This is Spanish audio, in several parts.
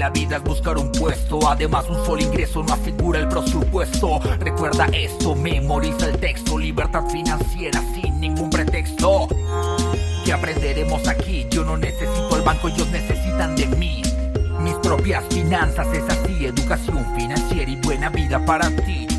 La vida es buscar un puesto, además un solo ingreso no asegura el presupuesto. Recuerda esto, memoriza el texto, libertad financiera sin ningún pretexto. ¿Qué aprenderemos aquí? Yo no necesito el banco, ellos necesitan de mí. Mis propias finanzas es así, educación financiera y buena vida para ti.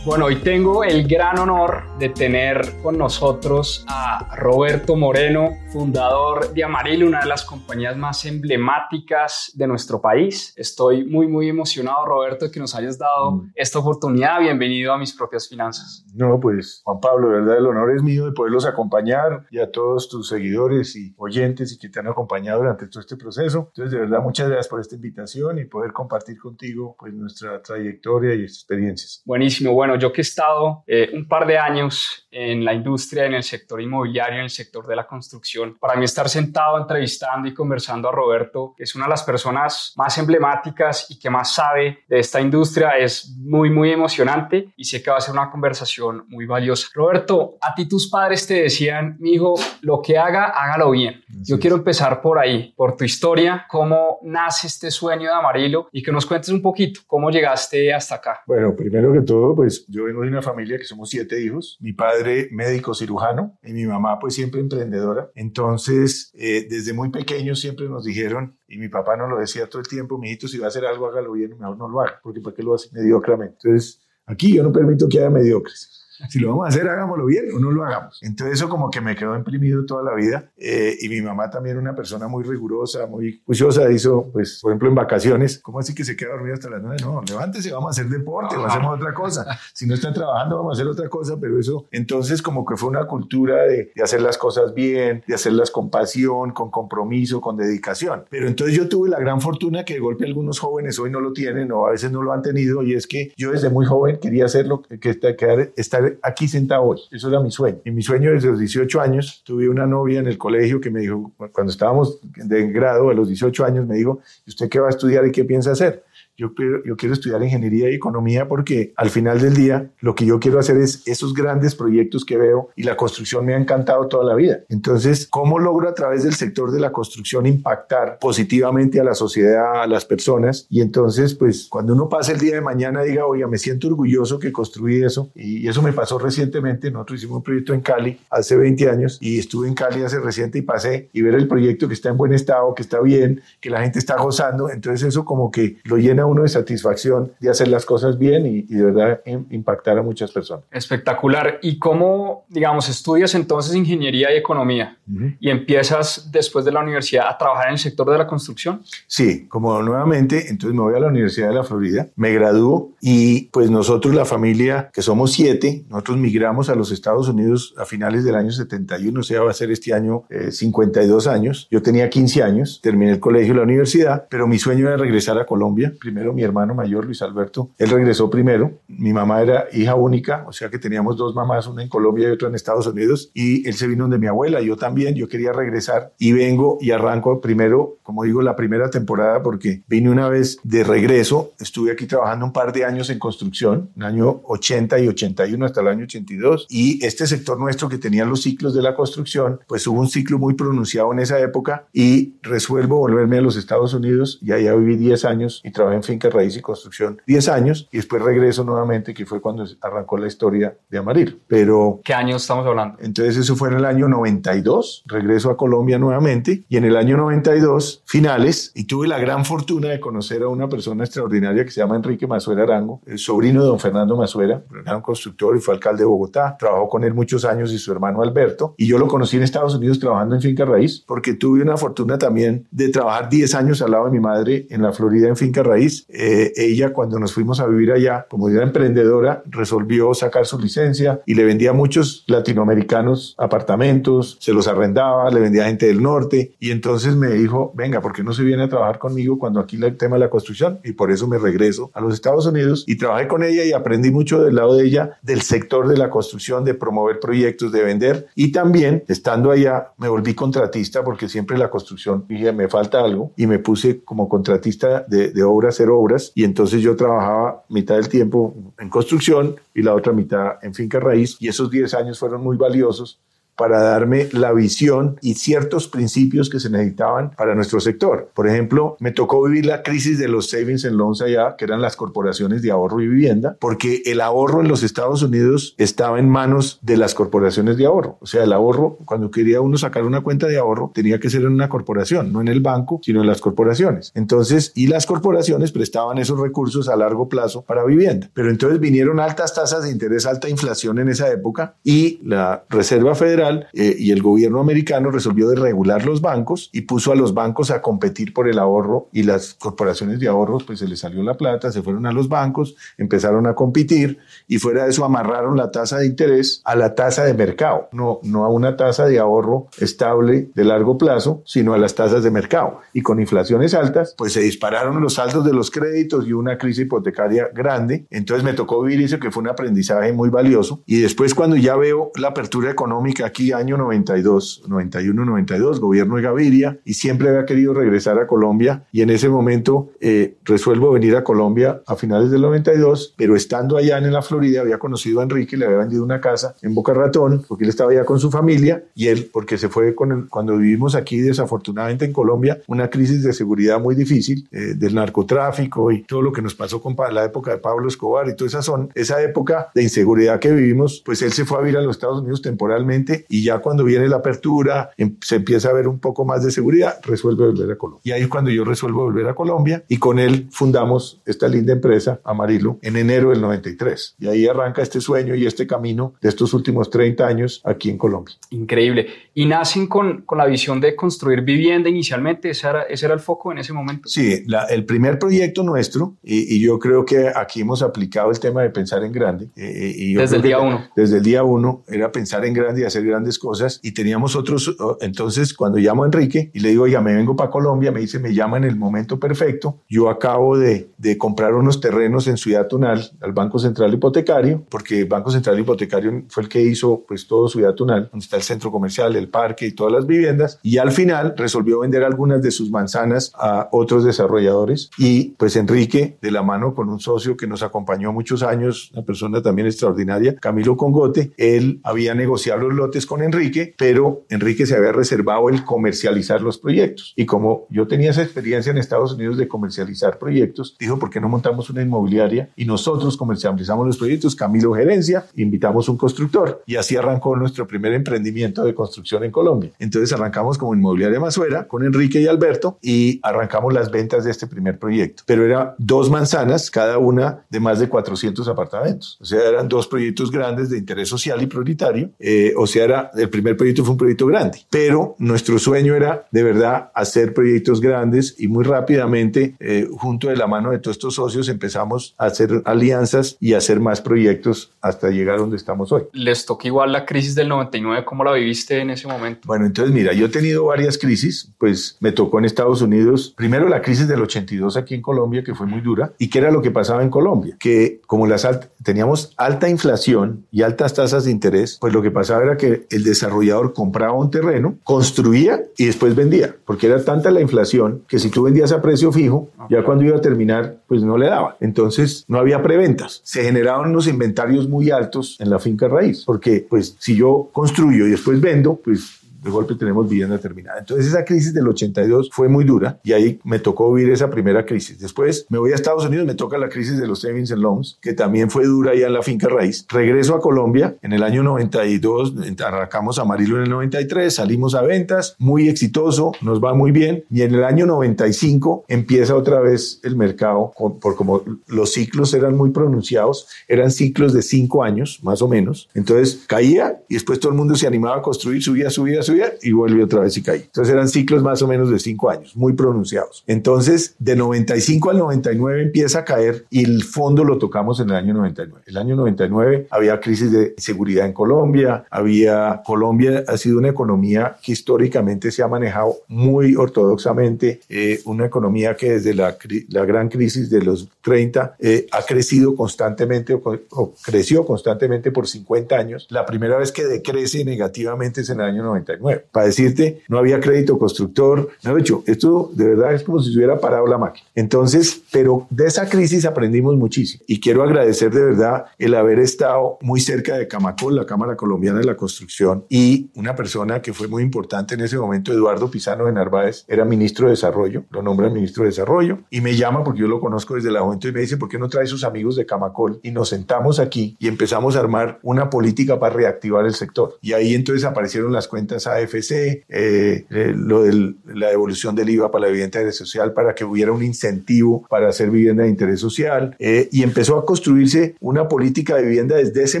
Bueno, hoy tengo el gran honor de tener con nosotros a Roberto Moreno, fundador de Amaril, una de las compañías más emblemáticas de nuestro país. Estoy muy, muy emocionado, Roberto, de que nos hayas dado mm. esta oportunidad. Bienvenido a mis propias finanzas. No, pues Juan Pablo, de verdad el honor es mío de poderlos acompañar y a todos tus seguidores y oyentes y que te han acompañado durante todo este proceso. Entonces, de verdad, muchas gracias por esta invitación y poder compartir contigo pues nuestra trayectoria y experiencias. Buenísimo. Bueno, yo que he estado eh, un par de años en la industria, en el sector inmobiliario, en el sector de la construcción, para mí estar sentado entrevistando y conversando a Roberto, que es una de las personas más emblemáticas y que más sabe de esta industria, es muy, muy emocionante y sé que va a ser una conversación muy valiosa. Roberto, a ti tus padres te decían, mi hijo, lo que haga, hágalo bien. Yo quiero empezar por ahí, por tu historia, cómo nace este sueño de Amarillo y que nos cuentes un poquito cómo llegaste hasta acá. Bueno, primero que todo, pues yo vengo de una familia que somos siete hijos. Mi padre médico cirujano y mi mamá pues siempre emprendedora. Entonces, eh, desde muy pequeños siempre nos dijeron, y mi papá nos lo decía todo el tiempo, mijito, si va a hacer algo, hágalo bien, mejor no lo haga, porque ¿para qué lo hace mediocramente? Entonces, aquí yo no permito que haya mediocres si lo vamos a hacer, hagámoslo bien o no lo hagamos. Entonces eso como que me quedó imprimido toda la vida. Eh, y mi mamá también una persona muy rigurosa, muy juiciosa, hizo, pues, por ejemplo, en vacaciones, ¿cómo así que se queda dormido hasta las nueve? No, levántese, vamos a hacer deporte o hacemos otra cosa. Si no está trabajando, vamos a hacer otra cosa, pero eso, entonces como que fue una cultura de, de hacer las cosas bien, de hacerlas con pasión, con compromiso, con dedicación. Pero entonces yo tuve la gran fortuna que de golpe algunos jóvenes hoy no lo tienen o a veces no lo han tenido y es que yo desde muy joven quería hacerlo, que estar, estar aquí sentado hoy. Eso era mi sueño. Y mi sueño desde los 18 años, tuve una novia en el colegio que me dijo, cuando estábamos de grado, a los 18 años, me dijo, ¿y usted qué va a estudiar y qué piensa hacer? Yo yo quiero estudiar ingeniería y economía porque al final del día lo que yo quiero hacer es esos grandes proyectos que veo y la construcción me ha encantado toda la vida. Entonces, ¿cómo logro a través del sector de la construcción impactar positivamente a la sociedad, a las personas? Y entonces, pues cuando uno pasa el día de mañana diga, oiga, me siento orgulloso que construí eso. Y eso me pasó recientemente. Nosotros hicimos un proyecto en Cali hace 20 años y estuve en Cali hace reciente y pasé y ver el proyecto que está en buen estado, que está bien, que la gente está gozando. Entonces eso como que lo llena uno de satisfacción de hacer las cosas bien y, de verdad impactar a muchas personas. Espectacular. ¿Y cómo, digamos, estudias entonces ingeniería y economía y empiezas después de la universidad a trabajar en el sector de la construcción? Sí, como nuevamente, entonces me voy a la Universidad de la Florida, me gradúo y pues nosotros, la familia, que somos siete, nosotros migramos a los Estados Unidos a finales del año 71, o sea, va a ser este año 52 eh, años. Yo tenía 15 años, terminé el colegio y la universidad, pero mi sueño era regresar a Colombia. Primero mi hermano mayor, Luis Alberto, él regresó primero. Mi mamá era hija única, o sea que teníamos dos mamás, una en Colombia y otra en Estados Unidos. Y él se vino de mi abuela, yo también, yo quería regresar y vengo y arranco primero, como digo, la primera temporada porque vine una vez de regreso, estuve aquí trabajando un par de años en construcción, un año 80 y 81 hasta el año 82. Y este sector nuestro que tenía los ciclos de la construcción, pues hubo un ciclo muy pronunciado en esa época y resuelvo volverme a los Estados Unidos y allá viví 10 años y trabajé en finca raíz y construcción 10 años y después regreso nuevamente, que fue cuando arrancó la historia de Amarillo. Pero... ¿Qué año estamos hablando? Entonces eso fue en el año 92, regreso a Colombia nuevamente y en el año 92 finales y tuve la gran fortuna de conocer a una persona extraordinaria que se llama Enrique Mazuera Arango, el sobrino de don Fernando Mazuera, era un constructor y fue alcalde de Bogotá. Trabajó con él muchos años y su hermano Alberto. Y yo lo conocí en Estados Unidos trabajando en Finca Raíz porque tuve una fortuna también de trabajar 10 años al lado de mi madre en la Florida en Finca Raíz. Eh, ella cuando nos fuimos a vivir allá, como era emprendedora, resolvió sacar su licencia y le vendía a muchos latinoamericanos apartamentos, se los arrendaba, le vendía a gente del norte y entonces me dijo, venga, ¿por qué no se viene a trabajar conmigo cuando aquí el tema de la construcción? Y por eso me regreso a los Estados Unidos y trabajé con ella y aprendí mucho del lado de ella, del sector de la construcción, de promover proyectos, de vender y también estando allá me volví contratista porque siempre la construcción dije, me falta algo y me puse como contratista de, de obras, obras y entonces yo trabajaba mitad del tiempo en construcción y la otra mitad en finca raíz y esos 10 años fueron muy valiosos para darme la visión y ciertos principios que se necesitaban para nuestro sector. Por ejemplo, me tocó vivir la crisis de los savings and loans allá, que eran las corporaciones de ahorro y vivienda, porque el ahorro en los Estados Unidos estaba en manos de las corporaciones de ahorro. O sea, el ahorro, cuando quería uno sacar una cuenta de ahorro, tenía que ser en una corporación, no en el banco, sino en las corporaciones. Entonces, y las corporaciones prestaban esos recursos a largo plazo para vivienda. Pero entonces vinieron altas tasas de interés, alta inflación en esa época y la Reserva Federal eh, y el gobierno americano resolvió de regular los bancos y puso a los bancos a competir por el ahorro y las corporaciones de ahorros pues se les salió la plata, se fueron a los bancos, empezaron a competir y fuera de eso amarraron la tasa de interés a la tasa de mercado, no, no a una tasa de ahorro estable de largo plazo, sino a las tasas de mercado. Y con inflaciones altas, pues se dispararon los saldos de los créditos y una crisis hipotecaria grande. Entonces me tocó vivir eso que fue un aprendizaje muy valioso. Y después cuando ya veo la apertura económica aquí año 92, 91, 92, gobierno de Gaviria, y siempre había querido regresar a Colombia y en ese momento eh, resuelvo venir a Colombia a finales del 92, pero estando allá en la Florida había conocido a Enrique, le había vendido una casa en Boca Ratón, porque él estaba allá con su familia y él, porque se fue con el, cuando vivimos aquí desafortunadamente en Colombia, una crisis de seguridad muy difícil eh, del narcotráfico y todo lo que nos pasó con la época de Pablo Escobar y toda esa, son, esa época de inseguridad que vivimos, pues él se fue a vivir a los Estados Unidos temporalmente y ya cuando viene la apertura, em, se empieza a ver un poco más de seguridad, resuelve volver a Colombia. Y ahí es cuando yo resuelvo volver a Colombia y con él fundamos esta linda empresa, Amarillo, en enero del 93. Y ahí arranca este sueño y este camino de estos últimos 30 años aquí en Colombia. Increíble. Y nacen con, con la visión de construir vivienda inicialmente, ese era, ese era el foco en ese momento. Sí, el primer proyecto nuestro, y, yo creo que aquí hemos aplicado el tema de pensar en grande. Eh, y desde el día uno. Desde el día uno era pensar en grande y hacer grandes cosas y teníamos otros, entonces cuando llamo a Enrique y le digo, oiga, me vengo para Colombia, me dice, me llama en el momento perfecto, yo acabo de, de comprar unos terrenos en Ciudad Tunal al Banco Central Hipotecario, porque el Banco Central Hipotecario fue el que hizo pues todo Ciudad Tunal, donde está el centro comercial, el parque y todas las viviendas, y al final resolvió vender algunas de sus manzanas a otros desarrolladores. Y pues Enrique, de la mano con un socio que nos acompañó muchos años, una persona también extraordinaria, Camilo Congote, él había negociado los lotes con Enrique, pero Enrique se había reservado el comercializar los proyectos. Y como yo tenía esa experiencia en Estados Unidos de comercializar proyectos, dijo, ¿por qué no montamos una inmobiliaria y nosotros comercializamos los proyectos? Camilo Gerencia, invitamos un constructor y así arrancó nuestro primer emprendimiento de construcción en Colombia. Entonces arrancamos como inmobiliaria Masuera con Enrique y Alberto y arrancamos las ventas de este primer proyecto. Pero era dos manzanas, cada una de más de 400 apartamentos. O sea, eran dos proyectos grandes de interés social y prioritario. Eh, o sea, era el primer proyecto fue un proyecto grande, pero nuestro sueño era de verdad hacer proyectos grandes y muy rápidamente, eh, junto de la mano de todos estos socios, empezamos a hacer alianzas y hacer más proyectos hasta llegar donde estamos hoy. ¿Les toca igual la crisis del 99? ¿Cómo la viviste en ese momento? Bueno, entonces mira, yo he tenido varias crisis, pues me tocó en Estados Unidos, primero la crisis del 82 aquí en Colombia, que fue muy dura, y qué era lo que pasaba en Colombia, que como las teníamos alta inflación y altas tasas de interés, pues lo que pasaba era que el desarrollador compraba un terreno, construía y después vendía, porque era tanta la inflación que si tú vendías a precio fijo, ya cuando iba a terminar, pues no le daba. Entonces no había preventas. Se generaban unos inventarios muy altos en la finca raíz, porque pues si yo construyo y después vendo, pues de golpe tenemos vivienda terminada. Entonces esa crisis del 82 fue muy dura y ahí me tocó vivir esa primera crisis. Después me voy a Estados Unidos, me toca la crisis de los savings and loans, que también fue dura ya en la finca raíz. Regreso a Colombia en el año 92, arrancamos Amarillo en el 93, salimos a ventas, muy exitoso, nos va muy bien y en el año 95 empieza otra vez el mercado, por como los ciclos eran muy pronunciados, eran ciclos de cinco años más o menos. Entonces caía y después todo el mundo se animaba a construir, subía, subía, subía y volvió otra vez y caía. Entonces eran ciclos más o menos de cinco años, muy pronunciados. Entonces de 95 al 99 empieza a caer y el fondo lo tocamos en el año 99. El año 99 había crisis de seguridad en Colombia, había Colombia ha sido una economía que históricamente se ha manejado muy ortodoxamente, eh, una economía que desde la, la, gran crisis de los 30 eh, ha crecido constantemente o, creció constantemente por 50 años. La primera vez que decrece negativamente es en el año 99. Para decirte, no había crédito constructor, no hecho, esto de verdad es como si se hubiera parado la máquina. Entonces, pero de esa crisis aprendimos muchísimo y quiero agradecer de verdad el haber estado muy cerca de Camacol, la Cámara Colombiana de la Construcción, y una persona que fue muy importante en ese momento, Eduardo Pisano de Narváez, era ministro de Desarrollo, lo nombra ministro de Desarrollo, y me llama porque yo lo conozco desde la juventud y me dice, ¿por qué no trae sus amigos de Camacol? Y nos sentamos aquí y empezamos a armar una política para reactivar el sector. Y ahí entonces aparecieron las cuentas AFC, eh, eh, lo de la devolución del IVA para la vivienda social para que hubiera un incentivo para hacer vivienda de interés social, eh, y empezó a construirse una política de vivienda desde ese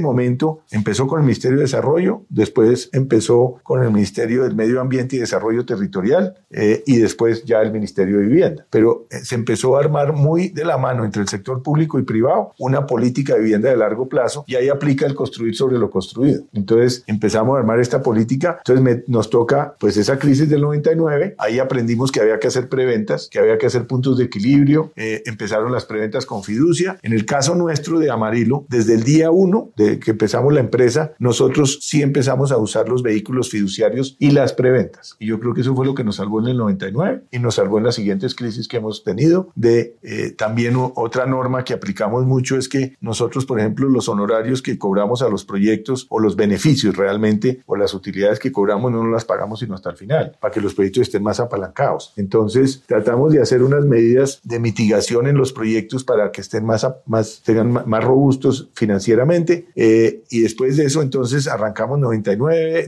momento. Empezó con el Ministerio de Desarrollo, después empezó con el Ministerio del Medio Ambiente y Desarrollo Territorial, y después ya el Ministerio de Vivienda. Pero se empezó a armar muy de la mano entre el sector público y privado una política de vivienda de largo plazo y ahí aplica el construir sobre lo construido. Entonces empezamos a armar esta política, entonces nos toca pues esa crisis del 99, ahí aprendimos que había que hacer preventas, que había que hacer puntos de equilibrio, eh, empezaron las preventas con fiducia. En el caso nuestro de Amarillo, desde el día uno de que empezamos la empresa, nosotros sí empezamos a usar los vehículos fiduciarios y las preventas. Y yo creo que eso fue lo que nos salvó en el 99 y nos salvó en las siguientes crisis que hemos tenido de eh, también otra norma que aplicamos mucho es que nosotros, por ejemplo, los honorarios que cobramos a los proyectos o los beneficios realmente o las utilidades que cobramos no las pagamos sino hasta el final, para que los proyectos estén más apalancados. Entonces, tratamos de hacer unas medidas de mitigación en los proyectos para que estén más, más tengan más robustos financieramente. Eh, y después de eso, entonces, arrancamos 99,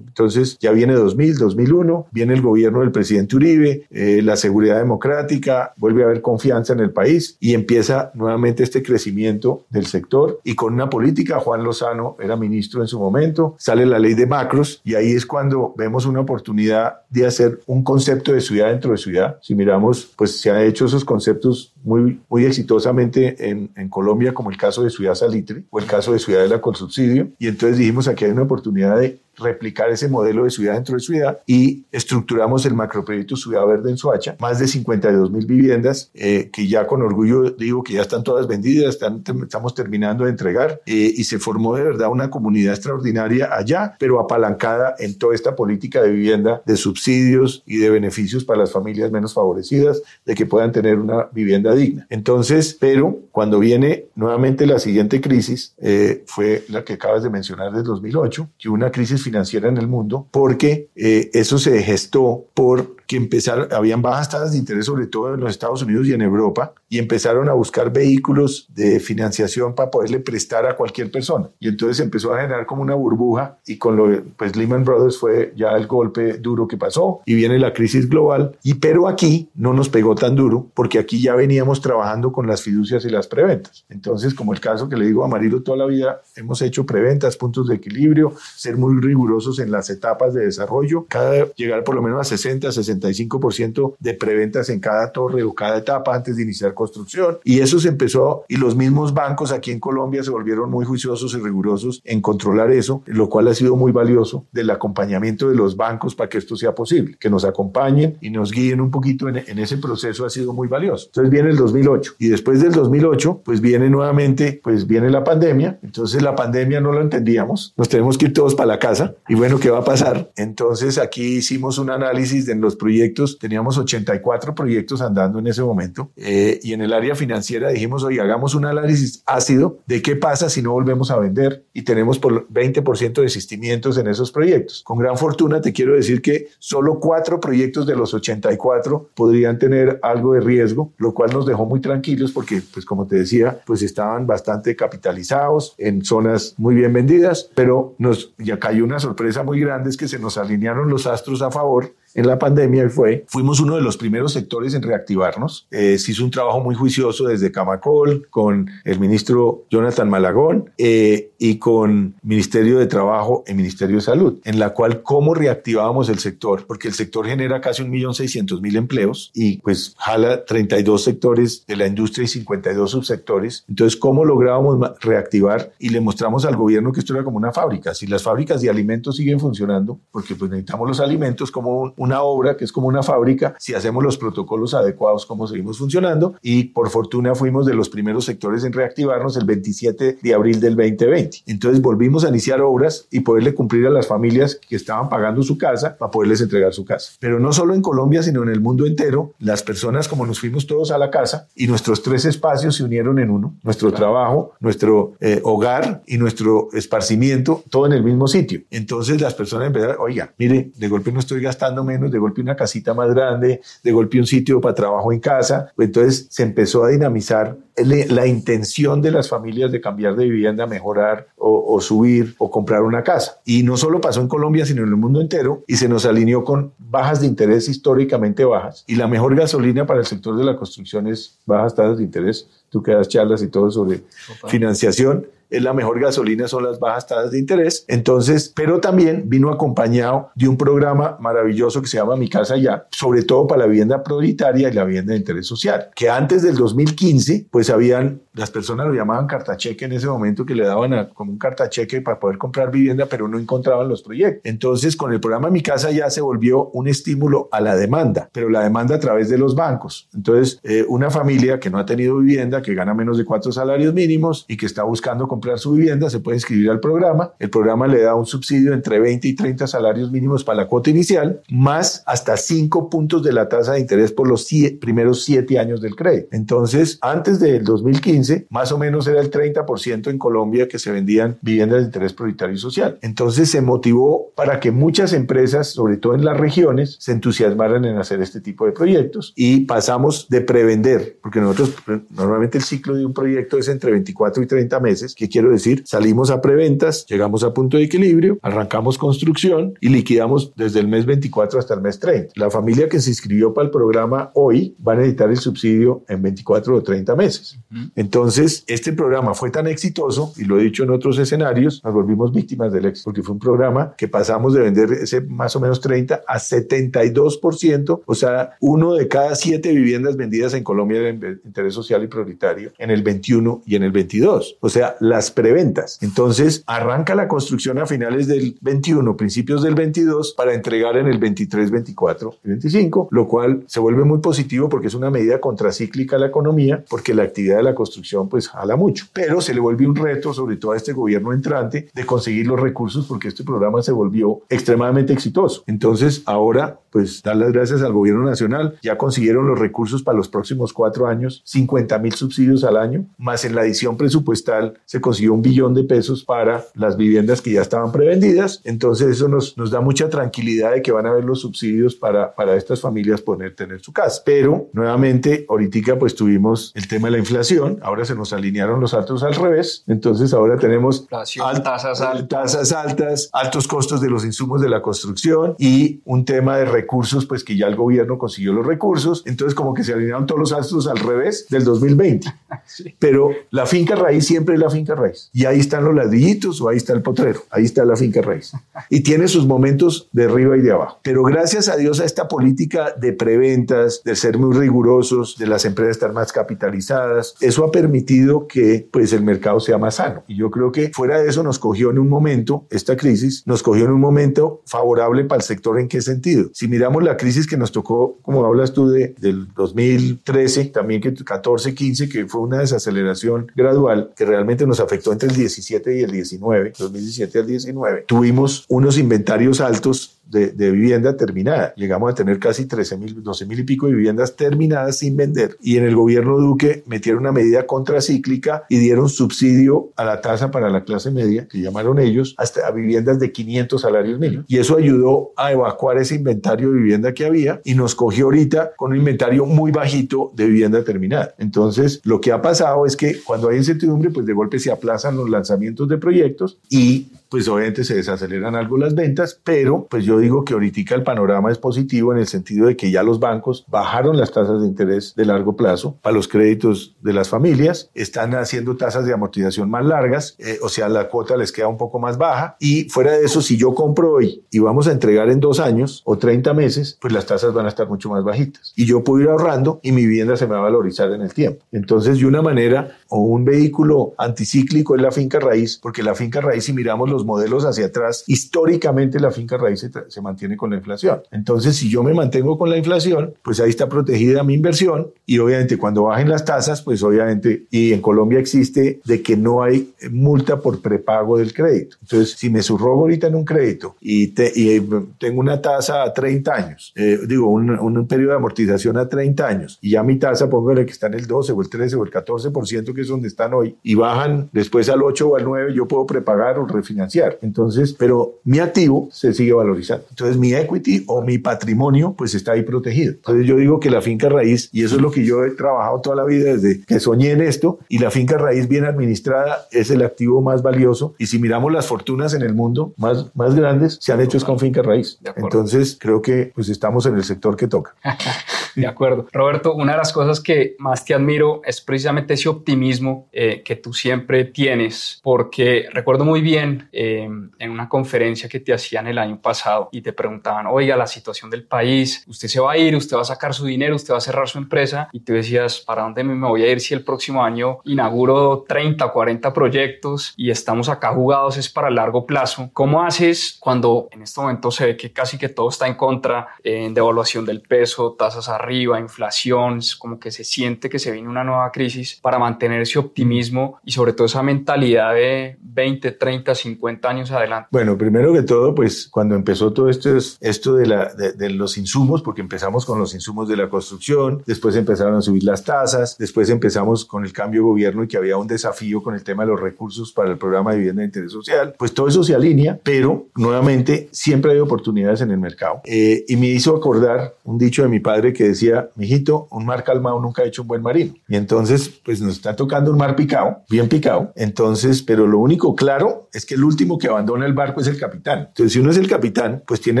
entonces ya viene 2000, 2001, viene el gobierno del presidente Uribe, eh, la seguridad democrática, vuelve a haber confianza en el país y empieza nuevamente este crecimiento del sector y con una política, Juan Lozano era ministro en su momento, sale la ley de macros y ahí es cuando vemos una oportunidad de hacer un concepto de ciudad dentro de ciudad. Si miramos, pues se han hecho esos conceptos muy, muy exitosamente en, en Colombia, como el caso de Ciudad Salitre o el caso de Ciudad de la Consubsidio. Y entonces dijimos, aquí hay una oportunidad de replicar ese modelo de ciudad dentro de ciudad y estructuramos el macroproyecto Ciudad Verde en Soacha, más de 52 mil viviendas eh, que ya con orgullo digo que ya están todas vendidas, están, estamos terminando de entregar eh, y se formó de verdad una comunidad extraordinaria allá, pero apalancada en toda esta política de vivienda, de subsidios y de beneficios para las familias menos favorecidas, de que puedan tener una vivienda digna. Entonces, pero cuando viene nuevamente la siguiente crisis, eh, fue la que acabas de mencionar del 2008, que una crisis financiera en el mundo, porque eh, eso se gestó por que empezaron, habían bajas tasas de interés, sobre todo en los Estados Unidos y en Europa, y empezaron a buscar vehículos de financiación para poderle prestar a cualquier persona. Y entonces empezó a generar como una burbuja y con lo, pues Lehman Brothers fue ya el golpe duro que pasó y viene la crisis global. Y pero aquí no nos pegó tan duro porque aquí ya veníamos trabajando con las fiducias y las preventas. Entonces, como el caso que le digo a Marilo toda la vida, hemos hecho preventas, puntos de equilibrio, ser muy rigurosos en las etapas de desarrollo, cada llegar por lo menos a 60, 60 65% de preventas en cada torre o cada etapa antes de iniciar construcción. Y eso se empezó y los mismos bancos aquí en Colombia se volvieron muy juiciosos y rigurosos en controlar eso, lo cual ha sido muy valioso del acompañamiento de los bancos para que esto sea posible, que nos acompañen y nos guíen un poquito en, en ese proceso ha sido muy valioso. Entonces viene el 2008 y después del 2008 pues viene nuevamente, pues viene la pandemia. Entonces la pandemia no lo entendíamos, nos tenemos que ir todos para la casa y bueno, ¿qué va a pasar? Entonces aquí hicimos un análisis de los proyectos, teníamos 84 proyectos andando en ese momento eh, y en el área financiera dijimos, oye, hagamos un análisis ácido de qué pasa si no volvemos a vender y tenemos por 20% de desistimientos en esos proyectos. Con gran fortuna te quiero decir que solo cuatro proyectos de los 84 podrían tener algo de riesgo, lo cual nos dejó muy tranquilos porque, pues como te decía, pues estaban bastante capitalizados en zonas muy bien vendidas, pero nos ya cayó una sorpresa muy grande es que se nos alinearon los astros a favor en la pandemia fue, fuimos uno de los primeros sectores en reactivarnos. Eh, se hizo un trabajo muy juicioso desde Camacol con el ministro Jonathan Malagón eh, y con Ministerio de Trabajo y Ministerio de Salud, en la cual cómo reactivábamos el sector, porque el sector genera casi 1.600.000 empleos y pues jala 32 sectores de la industria y 52 subsectores. Entonces, ¿cómo lográbamos reactivar? Y le mostramos al gobierno que esto era como una fábrica. Si las fábricas de alimentos siguen funcionando, porque pues necesitamos los alimentos como un, una obra que es como una fábrica, si hacemos los protocolos adecuados, cómo seguimos funcionando. Y por fortuna fuimos de los primeros sectores en reactivarnos el 27 de abril del 2020. Entonces volvimos a iniciar obras y poderle cumplir a las familias que estaban pagando su casa para poderles entregar su casa. Pero no solo en Colombia, sino en el mundo entero, las personas como nos fuimos todos a la casa y nuestros tres espacios se unieron en uno, nuestro trabajo, nuestro eh, hogar y nuestro esparcimiento, todo en el mismo sitio. Entonces las personas empezaron, oiga, mire, de golpe no estoy gastando menos, de golpe una casita más grande, de golpe un sitio para trabajo en casa. Entonces se empezó a dinamizar la intención de las familias de cambiar de vivienda, mejorar o, subir o comprar una casa. Y no solo pasó en Colombia, sino en el mundo entero y se nos alineó con bajas de interés históricamente bajas. Y la mejor gasolina para el sector de la construcción es bajas tasas de interés. Tú que das charlas y todo sobre financiación es la mejor gasolina son las bajas tasas de interés. Entonces, pero también vino acompañado de un programa maravilloso que se llama Mi Casa Ya, sobre todo para la vivienda prioritaria y la vivienda de interés social, que antes del 2015, pues habían, las personas lo llamaban cartacheque en ese momento, que le daban como un cartacheque para poder comprar vivienda, pero no encontraban los proyectos. Entonces, con el programa Mi Casa Ya se volvió un estímulo a la demanda, pero la demanda a través de los bancos. Entonces, eh, una familia que no ha tenido vivienda, que gana menos de cuatro salarios mínimos y que está buscando comprar su vivienda, se puede inscribir al programa. El programa le da un subsidio entre 20 y 30 salarios mínimos para la cuota inicial, más hasta 5 puntos de la tasa de interés por los primeros 7 años del crédito. Entonces, antes del 2015, más o menos era el 30% en Colombia que se vendían viviendas de interés prioritario y social. Entonces, se motivó para que muchas empresas, sobre todo en las regiones, se entusiasmaran en hacer este tipo de proyectos y pasamos de prevender, porque nosotros normalmente el ciclo de un proyecto es entre 24 y 30 meses, que quiero decir, salimos a preventas, llegamos a punto de equilibrio, arrancamos construcción y liquidamos desde el mes 24 hasta el mes 30. La familia que se inscribió para el programa hoy va a necesitar el subsidio en 24 o 30 meses. Entonces, este programa fue tan exitoso, y lo he dicho en otros escenarios, nos volvimos víctimas del éxito, porque fue un programa que pasamos de vender ese más o menos 30 a 72%, o sea, uno de cada siete viviendas vendidas en Colombia de interés social y prioritario en el 21 y en el 22. O sea, las preventas. Entonces, arranca la construcción a finales del 21, principios del 22, para entregar en el 23, 24 y 25, lo cual se vuelve muy positivo porque es una medida contracíclica a la economía, porque la actividad de la construcción pues jala mucho. Pero se le volvió un reto, sobre todo a este gobierno entrante, de conseguir los recursos porque este programa se volvió extremadamente exitoso. Entonces, ahora pues dar las gracias al gobierno nacional. Ya consiguieron los recursos para los próximos cuatro años, 50 mil subsidios al año, más en la edición presupuestal se consiguió un billón de pesos para las viviendas que ya estaban prevendidas. Entonces eso nos, nos da mucha tranquilidad de que van a haber los subsidios para, para estas familias poder tener su casa. Pero nuevamente, ahorita pues tuvimos el tema de la inflación, ahora se nos alinearon los altos al revés, entonces ahora tenemos tasas, altas. tasas altas, altos costos de los insumos de la construcción y un tema de recursos, pues que ya el gobierno consiguió los recursos, entonces como que se alinearon todos los astros al revés del 2020. Pero la finca raíz siempre es la finca raíz. Y ahí están los ladrillitos o ahí está el potrero, ahí está la finca raíz. Y tiene sus momentos de arriba y de abajo. Pero gracias a Dios a esta política de preventas, de ser muy rigurosos, de las empresas estar más capitalizadas, eso ha permitido que pues el mercado sea más sano. Y yo creo que fuera de eso nos cogió en un momento, esta crisis, nos cogió en un momento favorable para el sector en qué sentido. Si miramos la crisis que nos tocó, como hablas tú, de, del 2013, también que 14, 15, que fue una desaceleración gradual que realmente nos afectó entre el 17 y el 19, 2017 al 19, tuvimos unos inventarios altos de, de vivienda terminada. Llegamos a tener casi 13 mil, 12 mil y pico de viviendas terminadas sin vender. Y en el gobierno Duque metieron una medida contracíclica y dieron subsidio a la tasa para la clase media, que llamaron ellos, hasta a viviendas de 500 salarios mínimos. Y eso ayudó a evacuar ese inventario de vivienda que había y nos cogió ahorita con un inventario muy bajito de vivienda terminada. Entonces, lo que ha pasado es que cuando hay incertidumbre, pues de golpe se aplazan los lanzamientos de proyectos y pues obviamente se desaceleran algo las ventas, pero pues yo digo que ahorita el panorama es positivo en el sentido de que ya los bancos bajaron las tasas de interés de largo plazo para los créditos de las familias, están haciendo tasas de amortización más largas, eh, o sea, la cuota les queda un poco más baja y fuera de eso, si yo compro hoy y vamos a entregar en dos años o 30 meses, pues las tasas van a estar mucho más bajitas y yo puedo ir ahorrando y mi vivienda se me va a valorizar en el tiempo. Entonces, de una manera o un vehículo anticíclico es la finca raíz, porque la finca raíz, si miramos los modelos hacia atrás, históricamente la finca raíz se, se, mantiene con la inflación. Entonces, si yo me mantengo con la inflación, pues ahí está protegida mi inversión y obviamente cuando bajen las tasas, pues obviamente, y en Colombia existe de que no hay multa por prepago del crédito. Entonces, si me subrogo ahorita en un crédito y, te, y tengo una tasa a 30 años, eh, digo, un, un, periodo de amortización a 30 años, y ya mi tasa, póngale que está en el 12 o el 13 o el 14%, que es donde están hoy, y bajan después al 8 o al 9, yo puedo prepagar o refinanciar. Entonces, pero mi activo se sigue valorizando. Entonces, mi equity o mi patrimonio, pues está ahí protegido. Entonces, yo digo que la finca raíz, y eso es lo que yo he trabajado toda la vida desde que soñé en esto, y la finca raíz bien administrada es el activo más valioso. Y si miramos las fortunas en el mundo más, más grandes, se han hecho con finca raíz. Entonces, creo que pues estamos en el sector que toca. De acuerdo. Roberto, una de las cosas que más te admiro es precisamente ese optimismo eh, que tú siempre tienes, porque recuerdo muy bien eh, en una conferencia que te hacían el año pasado y te preguntaban, oiga, la situación del país, usted se va a ir, usted va a sacar su dinero, usted va a cerrar su empresa y tú decías, ¿para dónde me voy a ir si el próximo año inauguro 30 o 40 proyectos y estamos acá jugados es para largo plazo? ¿Cómo haces cuando en este momento se ve que casi que todo está en contra, en devaluación del peso, tasas arriba, inflación, como que se siente que se viene una nueva crisis para mantener ese optimismo y sobre todo esa mentalidad de 20, 30, 50 años adelante? Bueno, primero que todo, pues cuando empezó todo esto, esto de, la, de, de los insumos, porque empezamos con los insumos de la construcción, después empezaron a subir las tasas, después empezamos con el cambio de gobierno y que había un desafío con el tema de los recursos para el programa de vivienda de interés social, pues todo eso se alinea, pero nuevamente siempre hay oportunidades en el mercado. Eh, y me hizo acordar un dicho de mi padre que decía, mijito, un mar calmado nunca ha hecho un buen marino. Y entonces, pues nos está tocando un mar picado, bien picado. Entonces, pero lo único claro es que el último que abandona el barco es el capitán. Entonces, si uno es el capitán, pues tiene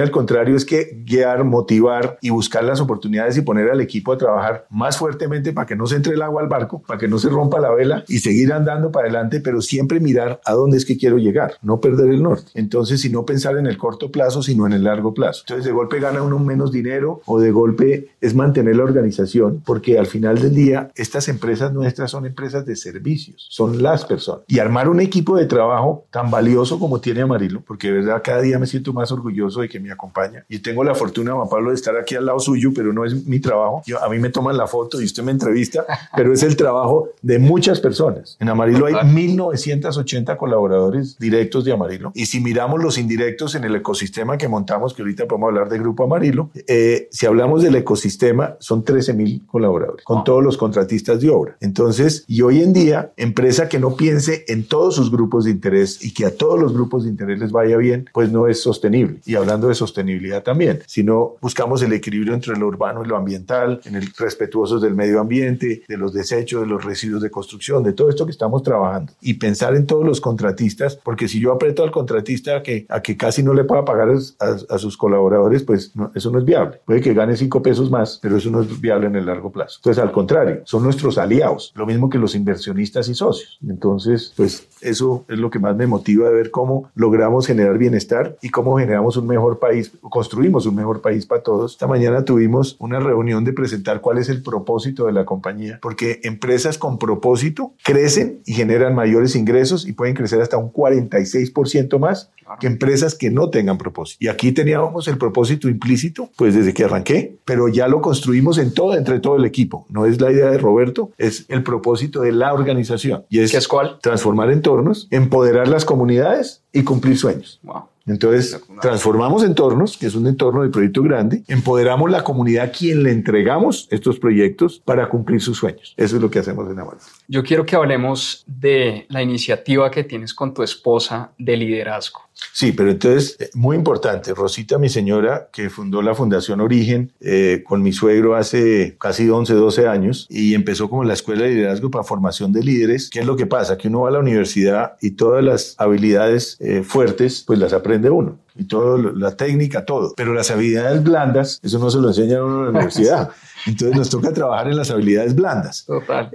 al contrario es que guiar, motivar y buscar las oportunidades y poner al equipo a trabajar más fuertemente para que no se entre el agua al barco, para que no se rompa la vela y seguir andando para adelante, pero siempre mirar a dónde es que quiero llegar, no perder el norte. Entonces, si no pensar en el corto plazo, sino en el largo plazo. Entonces, de golpe gana uno menos dinero o de golpe es mantener la organización, porque al final del día, estas empresas nuestras son empresas de servicios, son las personas. Y armar un equipo de trabajo tan valioso como tiene Amarillo, porque de verdad cada día me siento más orgulloso de que me acompaña. Y tengo la fortuna, Juan Pablo, de estar aquí al lado suyo, pero no es mi trabajo. Yo, a mí me toman la foto y usted me entrevista, pero es el trabajo de muchas personas. En Amarillo hay 1.980 colaboradores directos de Amarillo. Y si miramos los indirectos en el ecosistema que montamos, que ahorita podemos hablar de Grupo Amarillo, eh, si hablamos del ecosistema, son 13.000 colaboradores, con todos los contratistas de obra. Entonces, y hoy en día, empresa que no piense en todos sus grupos de interés y que a todos los grupos de interés les vaya bien, pues no es sostenible. Y hablando de sostenibilidad también, si no buscamos el equilibrio entre lo urbano y lo ambiental, en el respetuosos del medio ambiente, de los desechos, de los residuos de construcción, de todo esto que estamos trabajando. Y pensar en todos los contratistas, porque si yo aprieto al contratista a que, a que casi no le pueda pagar a, a sus colaboradores, pues no, eso no es viable. Puede que gane cinco pesos más, pero eso no es viable en el largo plazo. Entonces, al contrario, son nuestros aliados, lo mismo que los inversionistas y socios. Entonces, pues eso es lo que más me motiva de ver cómo logramos generar bienestar y cómo generamos un mejor país, construimos un mejor país para todos. Esta mañana tuvimos una reunión de presentar cuál es el propósito de la compañía, porque empresas con propósito crecen y generan mayores ingresos y pueden crecer hasta un 46% más que empresas que no tengan propósito. Y aquí teníamos el propósito implícito, pues desde que arranqué, pero ya lo construimos en todo, entre todo el equipo. No es la idea de Roberto, es el propósito de la organización. Y es, ¿Qué es cuál? transformar entornos, empoderar las comunidades y cumplir sueños. Wow. Entonces, transformamos entornos, que es un entorno de proyecto grande, empoderamos la comunidad a quien le entregamos estos proyectos para cumplir sus sueños. Eso es lo que hacemos en Avanza. Yo quiero que hablemos de la iniciativa que tienes con tu esposa de liderazgo. Sí, pero entonces, muy importante, Rosita, mi señora, que fundó la Fundación Origen eh, con mi suegro hace casi 11, 12 años y empezó como la Escuela de Liderazgo para Formación de Líderes. ¿Qué es lo que pasa? Que uno va a la universidad y todas las habilidades eh, fuertes, pues las aprende uno y toda la técnica, todo. Pero las habilidades blandas, eso no se lo enseñan a uno en la universidad. Entonces nos toca trabajar en las habilidades blandas. Total.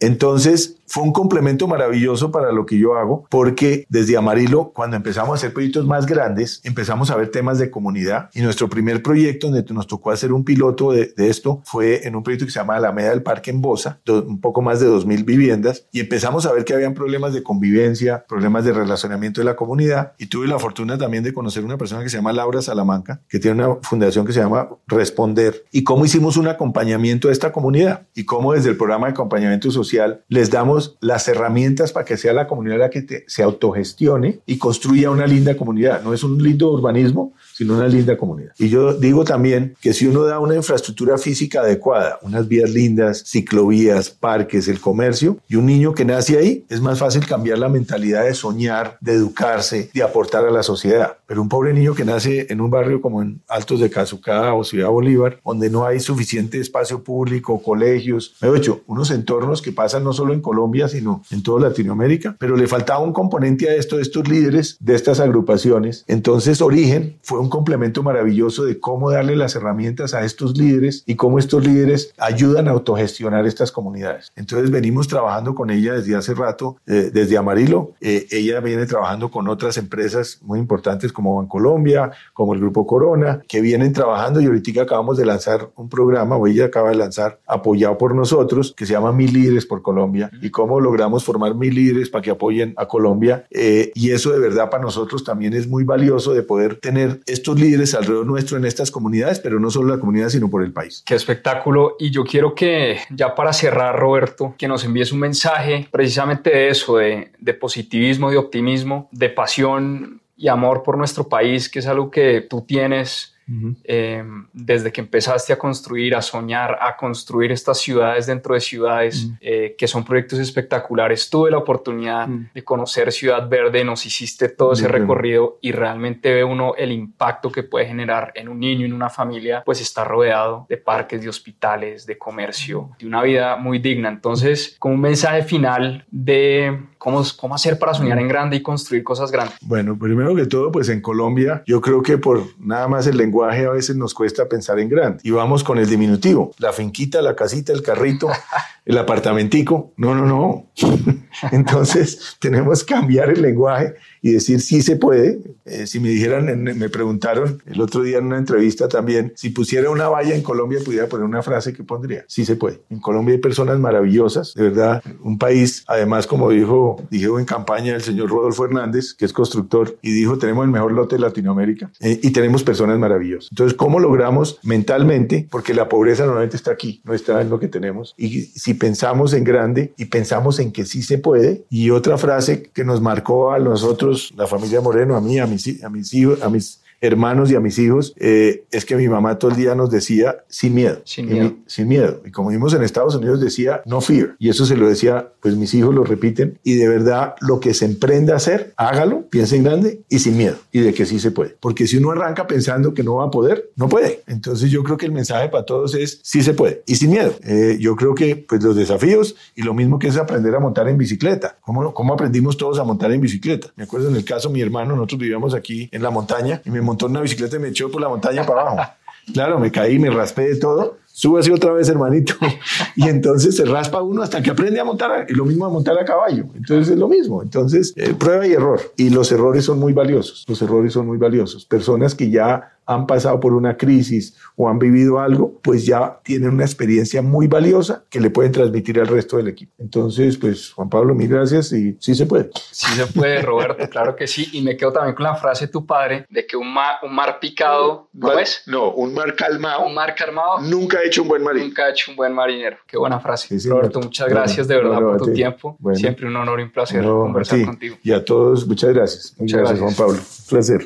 entonces, fue un complemento maravilloso para lo que yo hago, porque desde Amarillo, cuando empezamos a hacer proyectos más grandes, empezamos a ver temas de comunidad y nuestro primer proyecto donde nos tocó hacer un piloto de, esto fue en un proyecto que se llama Alameda del Parque en Bosa, un poco más de 2.000 viviendas y empezamos a ver que habían problemas de convivencia, problemas de relacionamiento de la comunidad y tuve la fortuna también de conocer una persona que se llama Laura Salamanca, que tiene una fundación que se llama Responder y cómo hicimos un acompañamiento a esta comunidad y cómo desde el programa de acompañamiento social les damos las herramientas para que sea la comunidad la que se autogestione y construya una linda comunidad. No es un lindo urbanismo, sino una linda comunidad. Y yo digo también que si uno da una infraestructura física adecuada, unas vías lindas, ciclovías, parques, el comercio, y un niño que nace ahí, es más fácil cambiar la mentalidad de soñar, de educarse, de aportar a la sociedad. Pero un pobre niño que nace en un barrio como en Altos de Cazucá o Ciudad Bolívar, donde no hay suficiente espacio público, colegios, he hecho unos entornos que pasan no solo en Colombia, sino en toda Latinoamérica, pero le faltaba un componente a esto de estos líderes, de estas agrupaciones. Entonces, Origen fue un complemento maravilloso de cómo darle las herramientas a estos líderes y cómo estos líderes ayudan a autogestionar estas comunidades. Entonces venimos trabajando con ella desde hace rato, eh, desde Amarillo. Eh, ella viene trabajando con otras empresas muy importantes como Bancolombia, como el Grupo Corona, que vienen trabajando y ahorita acabamos de lanzar un programa, o ella acaba de lanzar, apoyado por nosotros, que se llama Mil Líderes por Colombia y cómo logramos formar mil líderes para que apoyen a Colombia. Eh, y eso de verdad para nosotros también es muy valioso de poder tener estos líderes alrededor nuestro en estas comunidades, pero no solo la comunidad, sino por el país. Qué espectáculo. Y yo quiero que, ya para cerrar, Roberto, que nos envíes un mensaje precisamente de eso, de, de positivismo, de optimismo, de pasión y amor por nuestro país, que es algo que tú tienes Em, desde que empezaste a construir, a soñar, a construir estas ciudades dentro de ciudades, eh, que son proyectos espectaculares. Tuve la oportunidad de conocer Ciudad Verde, nos hiciste todo ese recorrido y realmente ve uno el impacto que puede generar en un niño, en una familia, pues está rodeado de parques, de hospitales, de comercio, de una vida muy digna. Entonces, como un mensaje final de cómo, cómo hacer para soñar en grande y construir cosas grandes. Bueno, primero que todo, pues en Colombia, yo creo que por nada más el lenguaje a veces nos cuesta pensar en grande. Y vamos con el diminutivo, la finquita, la casita, el carrito, el apartamentico. No, no, no. Entonces tenemos que cambiar el lenguaje y decir sí se puede. Eh, si me dijeran, me preguntaron el otro día en una entrevista también, si pusiera una valla en Colombia, pudiera poner una frase que pondría, sí se puede. En Colombia hay personas maravillosas, de verdad, un país, además, como dijo, dijo en campaña el señor Rodolfo Hernández, que es constructor, y dijo, tenemos el mejor lote de Latinoamérica eh, y tenemos personas maravillosas. Entonces, ¿cómo logramos mentalmente? Porque la pobreza normalmente está aquí, no está en lo que tenemos. Y si pensamos en grande y pensamos en que sí se puede, y otra frase que nos marcó a nosotros, la familia Moreno, a mí, a mis, a mis hijos, a mis hermanos y a mis hijos, eh, es que mi mamá todo el día nos decía sin miedo. Sin miedo. Y, sin miedo. Y como vimos en Estados Unidos decía no fear. Y eso se lo decía, pues mis hijos lo repiten. Y de verdad, lo que se emprende a hacer, hágalo, piense en grande y sin miedo. Y de que sí se puede. Porque si uno arranca pensando que no va a poder, no puede. Entonces yo creo que el mensaje para todos es sí se puede y sin miedo. Eh, yo creo que pues los desafíos y lo mismo que es aprender a montar en bicicleta. ¿Cómo, ¿Cómo aprendimos todos a montar en bicicleta? Me acuerdo en el caso mi hermano, nosotros vivíamos aquí en la montaña y me montó una bicicleta y me echó por la montaña para abajo. Claro, me caí, me raspé de todo. Sube así otra vez, hermanito. Y entonces se raspa uno hasta que aprende a montar. Y lo mismo a montar a caballo. Entonces es lo mismo. Entonces, eh, prueba y error. Y los errores son muy valiosos. Los errores son muy valiosos. Personas que ya han pasado por una crisis o han vivido algo, pues ya tienen una experiencia muy valiosa que le pueden transmitir al resto del equipo. Entonces, pues Juan Pablo, mil gracias y sí se puede. Sí se puede, Roberto, claro que sí. Y me quedo también con la frase de tu padre de que un, un mar picado, ¿no es? No, un mar calmado. Un mar calmado. Nunca ha hecho un buen marinero. Nunca ha hecho un buen marinero. Qué buena frase. Roberto, muchas gracias de verdad por tu tiempo. Siempre un honor y un placer conversar contigo. Y a todos, muchas gracias. Muchas gracias, Juan Pablo. Un placer.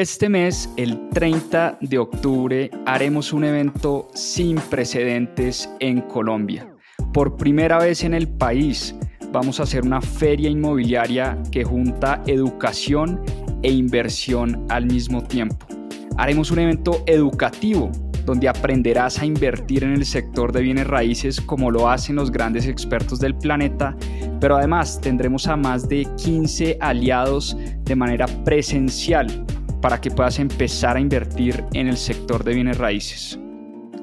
Este mes, el 30 de octubre, haremos un evento sin precedentes en Colombia. Por primera vez en el país, vamos a hacer una feria inmobiliaria que junta educación e inversión al mismo tiempo. Haremos un evento educativo donde aprenderás a invertir en el sector de bienes raíces como lo hacen los grandes expertos del planeta, pero además tendremos a más de 15 aliados de manera presencial para que puedas empezar a invertir en el sector de bienes raíces.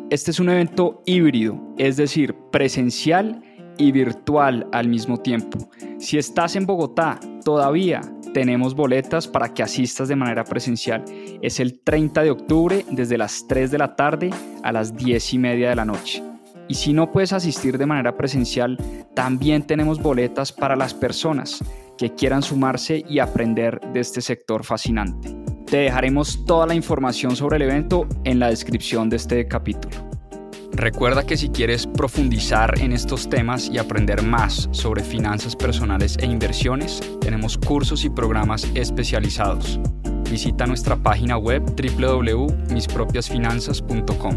Este es un evento híbrido, es decir, presencial y virtual al mismo tiempo. Si estás en Bogotá, todavía tenemos boletas para que asistas de manera presencial. Es el 30 de octubre desde las 3 de la tarde a las 10 y media de la noche. Y si no puedes asistir de manera presencial, también tenemos boletas para las personas que quieran sumarse y aprender de este sector fascinante. Te dejaremos toda la información sobre el evento en la descripción de este capítulo. Recuerda que si quieres profundizar en estos temas y aprender más sobre finanzas personales e inversiones, tenemos cursos y programas especializados. Visita nuestra página web www.mispropiasfinanzas.com.